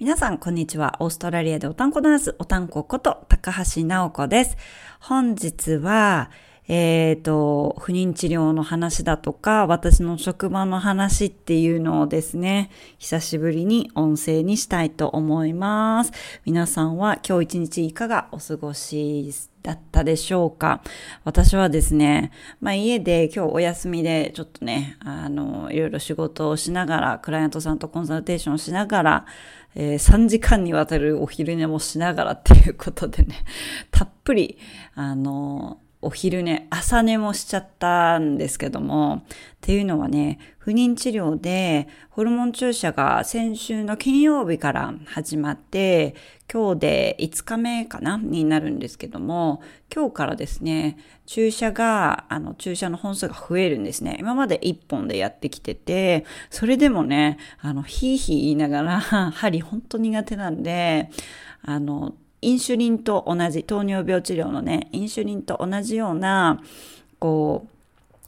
皆さん、こんにちは。オーストラリアでおたんこダンス、おたんここと高橋直子です。本日は、えっ、ー、と、不妊治療の話だとか、私の職場の話っていうのをですね、久しぶりに音声にしたいと思います。皆さんは今日一日いかがお過ごしだったでしょうか？私はですね、まあ家で今日お休みでちょっとね、あの、いろいろ仕事をしながら、クライアントさんとコンサルテーションをしながら、えー、3時間にわたるお昼寝もしながらっていうことでね、たっぷり、あの、お昼寝、朝寝もしちゃったんですけども、っていうのはね、不妊治療でホルモン注射が先週の金曜日から始まって、今日で5日目かなになるんですけども、今日からですね、注射が、あの、注射の本数が増えるんですね。今まで1本でやってきてて、それでもね、あの、ヒーヒー言いながら、針本当苦手なんで、あの、インシュリンと同じ、糖尿病治療のね、インシュリンと同じような、こう、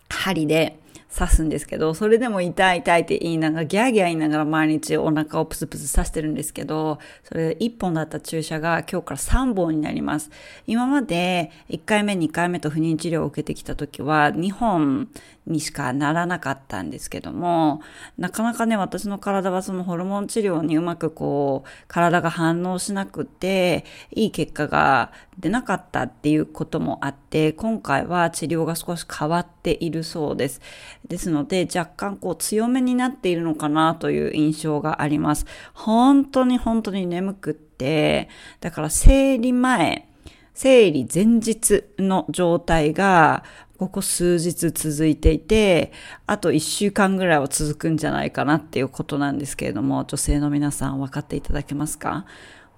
針で刺すんですけど、それでも痛い痛いって言いながら、ギャーギャー言いながら毎日お腹をプスプス刺してるんですけど、それ1本だった注射が今日から3本になります。今まで1回目、2回目と不妊治療を受けてきた時は2本にしかならなかったんですけども、なかなかね、私の体はそのホルモン治療にうまくこう、体が反応しなくて、いい結果が出なかったっていうこともあって、今回は治療が少し変わっているそうです。ですので、若干こう強めになっているのかなという印象があります。本当に本当に眠くって、だから生理前、生理前日の状態がここ数日続いていて、あと1週間ぐらいは続くんじゃないかなっていうことなんですけれども、女性の皆さん分かっていただけますか？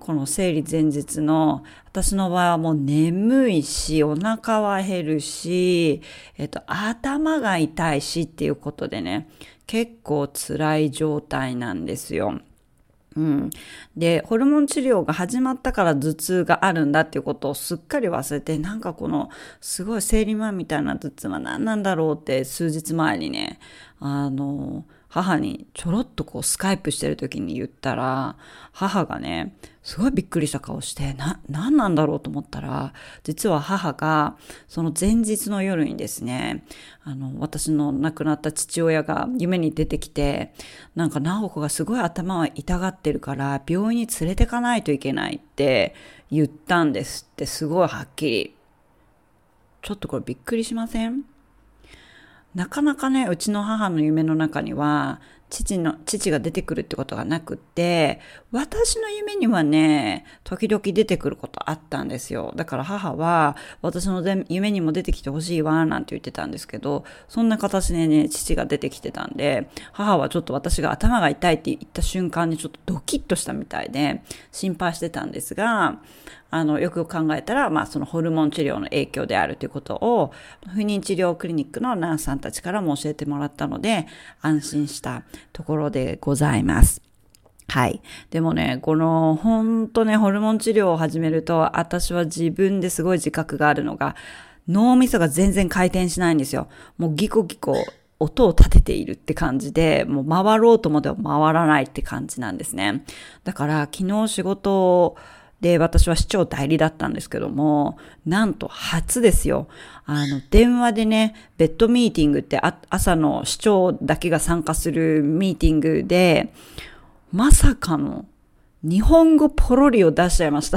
この生理前日の、私の場合はもう眠いし、お腹は減るし、えっと、頭が痛いしっていうことでね、結構辛い状態なんですよ。うん。で、ホルモン治療が始まったから頭痛があるんだっていうことをすっかり忘れて、なんかこのすごい生理前みたいな頭痛は何なんだろうって数日前にね、あの、母にちょろっとこうスカイプしてる時に言ったら、母がね、すごいびっくりした顔して、な、何なんだろうと思ったら、実は母が、その前日の夜にですね、あの、私の亡くなった父親が夢に出てきて、なんか直子がすごい頭は痛がってるから、病院に連れてかないといけないって言ったんですって、すごいはっきり。ちょっとこれびっくりしません？なかなかね、うちの母の夢の中には、父の、父が出てくるってことがなくって、私の夢にはね、時々出てくることあったんですよ。だから母は、私の夢にも出てきてほしいわ、なんて言ってたんですけど、そんな形でね、父が出てきてたんで、母はちょっと私が頭が痛いって言った瞬間にちょっとドキッとしたみたいで、心配してたんですが、あの、よく考えたら、まあ、そのホルモン治療の影響であるということを、不妊治療クリニックのナースさんたちからも教えてもらったので、安心したところでございます。はい。でもね、この、ほんとね、ホルモン治療を始めると、私は自分ですごい自覚があるのが、脳みそが全然回転しないんですよ。もうギコギコ音を立てているって感じで、もう回ろうともでは回らないって感じなんですね。だから昨日仕事をで、私は市長代理だったんですけども、なんと初ですよ。あの、電話でね、ベッドミーティングって朝の市長だけが参加するミーティングで、まさかの日本語ポロリを出しちゃいました。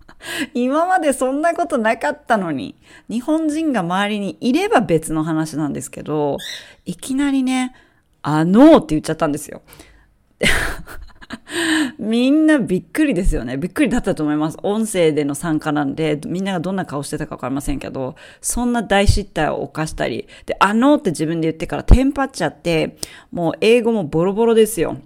今までそんなことなかったのに、日本人が周りにいれば別の話なんですけど、いきなりね、あのーって言っちゃったんですよ。みんなびっくりですよね。びっくりだったと思います。音声での参加なんで、みんながどんな顔してたかわかりませんけど、そんな大失態を犯したり、で、あのって自分で言ってからテンパっちゃって、もう英語もボロボロですよ。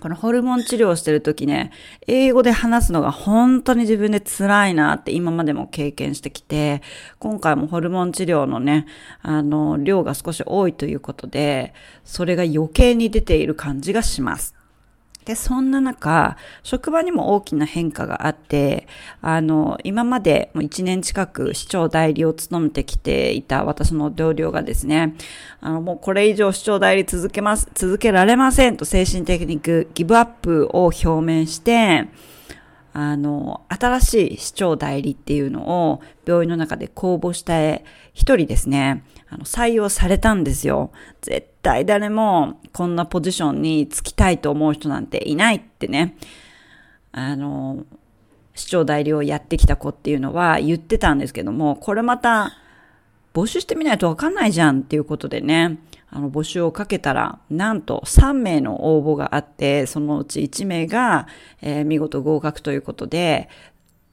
このホルモン治療をしてるときね、英語で話すのが本当に自分で辛いなって今までも経験してきて、今回もホルモン治療のね、あの、量が少し多いということで、それが余計に出ている感じがします。で、そんな中、職場にも大きな変化があって、あの、今までもう1年近く市長代理を務めてきていた私の同僚がですね、あの、もうこれ以上市長代理続けます、続けられませんと精神的にギブアップを表明して、あの、新しい市長代理っていうのを病院の中で公募した一人ですね、あの、採用されたんですよ。絶対誰もこんなポジションに就きたいと思う人なんていないってね、あの、市長代理をやってきた子っていうのは言ってたんですけども、これまた募集してみないとわかんないじゃんっていうことでね、あの募集をかけたら、なんと3名の応募があって、そのうち1名が、えー、見事合格ということで、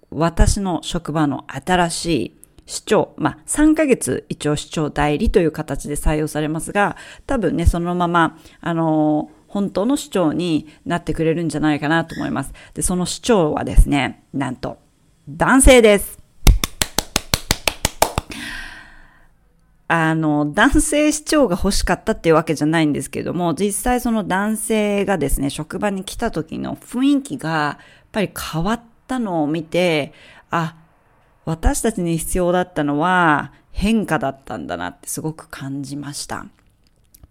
私の職場の新しい市長、まあ、3ヶ月一応市長代理という形で採用されますが、多分ね、そのまま、あのー、本当の市長になってくれるんじゃないかなと思います。で、その市長はですね、なんと、男性です。あの、男性市長が欲しかったっていうわけじゃないんですけども、実際その男性がですね、職場に来た時の雰囲気が、やっぱり変わったのを見て、あ、私たちに必要だったのは変化だったんだなってすごく感じました。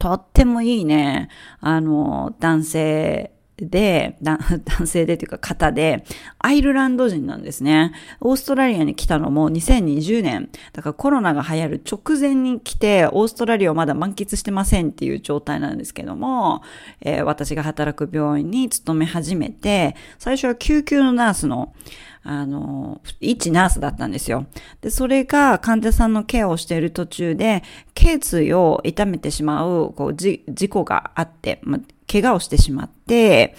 とってもいいね、あの、男性で、男性でというか方で、アイルランド人なんですね。オーストラリアに来たのも2020年。だからコロナが流行る直前に来て、オーストラリアをまだ満喫してませんっていう状態なんですけども、えー、私が働く病院に勤め始めて、最初は救急のナースの、あの、一ナースだったんですよ。で、それが患者さんのケアをしている途中で、頸椎を痛めてしまう、こう、事故があって、ま怪我をしてしまって、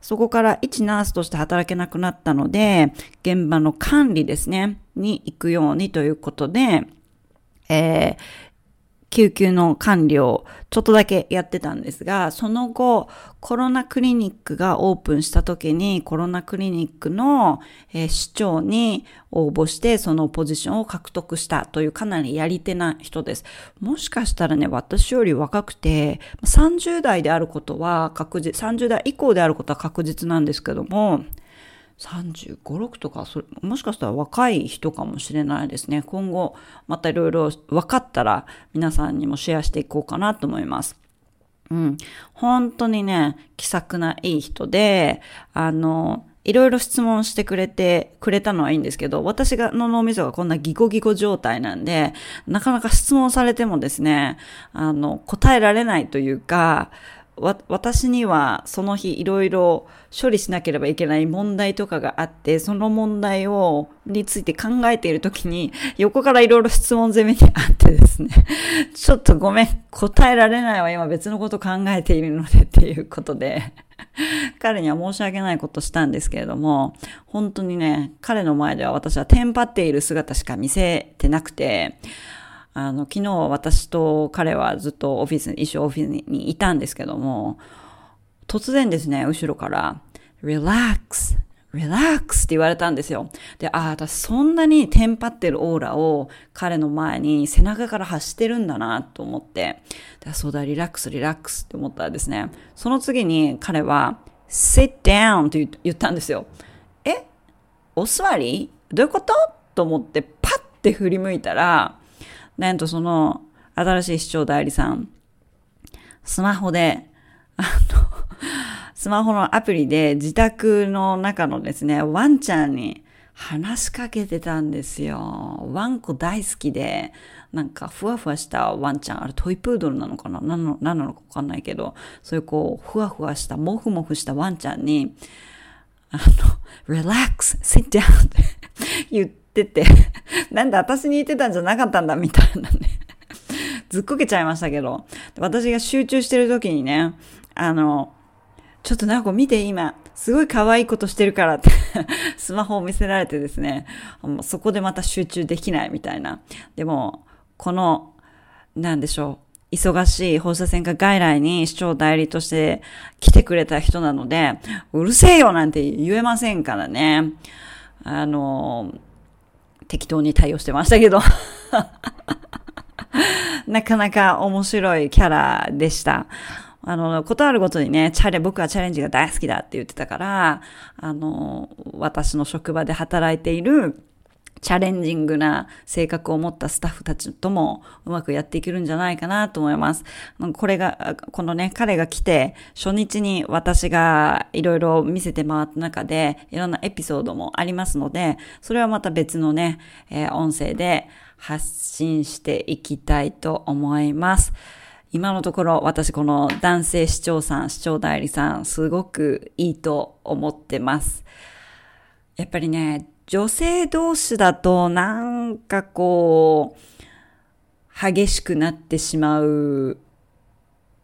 そこから一ナースとして働けなくなったので、現場の管理ですね、に行くようにということで、えー、救急の管理をちょっとだけやってたんですが、その後、コロナクリニックがオープンした時に、コロナクリニックの、えー、市長に応募して、そのポジションを獲得したというかなりやり手な人です。もしかしたらね、私より若くて、30代であることは確実、30代以降であることは確実なんですけども、35、6とかそれ、もしかしたら若い人かもしれないですね。今後、またいろいろ分かったら皆さんにもシェアしていこうかなと思います。うん。本当にね、気さくないい人で、あの、いろいろ質問してくれて、くれたのはいいんですけど、私がの脳みそがこんなギコギコ状態なんで、なかなか質問されてもですね、あの、答えられないというか、わ、私にはその日いろいろ処理しなければいけない問題とかがあって、その問題を、について考えているときに、横からいろいろ質問攻めにあってですね、ちょっとごめん、答えられないわ、今別のこと考えているのでっていうことで、彼には申し訳ないことしたんですけれども、本当にね、彼の前では私はテンパっている姿しか見せてなくて、あの、昨日私と彼はずっとオフィス、一緒オフィスにいたんですけども、突然ですね、後ろから、relax, relax って言われたんですよ。で、ああ、私そんなにテンパってるオーラを彼の前に背中から発してるんだなと思って、そうだ、リラックス、リラックスって思ったらですね、その次に彼は sit down って言ったんですよ。えお座り？どういうこと？と思ってパッて振り向いたら、なんとその新しい視聴代理さん、スマホで、あの、スマホのアプリで自宅の中のですね、ワンちゃんに話しかけてたんですよ。ワンコ大好きで、なんかふわふわしたワンちゃん、あれトイプードルなのかな？何の何なのかわかんないけど、そういうこう、ふわふわした、もふもふしたワンちゃんに、あの、relax, sit down って言ってってて、なんで私に言ってたんじゃなかったんだみたいなね。ずっこけちゃいましたけど、私が集中してる時にね、あの、ちょっとなんか見て今、すごい可愛いことしてるからって スマホを見せられてですね、そこでまた集中できないみたいな。でも、この、なんでしょう。忙しい放射線科外来に市長代理として来てくれた人なので、うるせえよなんて言えませんからね。あの、適当に対応してましたけど なかなか面白いキャラでした。あの、ことあるごとにね、チャレ、僕はチャレンジが大好きだって言ってたから、あの、私の職場で働いているチャレンジングな性格を持ったスタッフたちともうまくやっていけるんじゃないかなと思います。これが、このね、彼が来て、初日に私がいろいろ見せて回った中で、いろんなエピソードもありますので、それはまた別のね、えー、音声で発信していきたいと思います。今のところ私この男性市長さん、市長代理さん、すごくいいと思ってます。やっぱりね、女性同士だとなんかこう、激しくなってしまう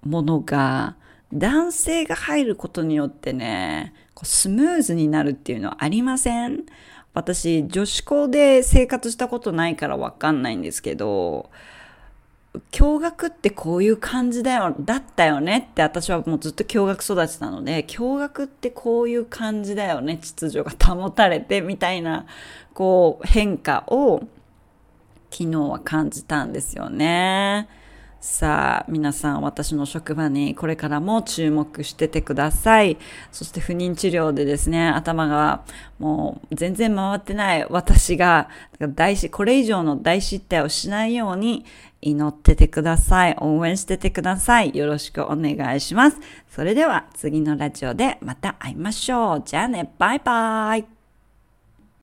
ものが、男性が入ることによってね、スムーズになるっていうのはありません？私、女子校で生活したことないからわかんないんですけど、驚愕ってこういう感じだよ、だったよねって私はもうずっと驚愕育ちなので、驚愕ってこういう感じだよね、秩序が保たれてみたいな、こう変化を昨日は感じたんですよね。さあ、皆さん私の職場にこれからも注目しててください。そして不妊治療でですね、頭がもう全然回ってない私が大し、これ以上の大失態をしないように祈っててください。応援しててください。よろしくお願いします。それでは次のラジオでまた会いましょう。じゃあね、バイバイ。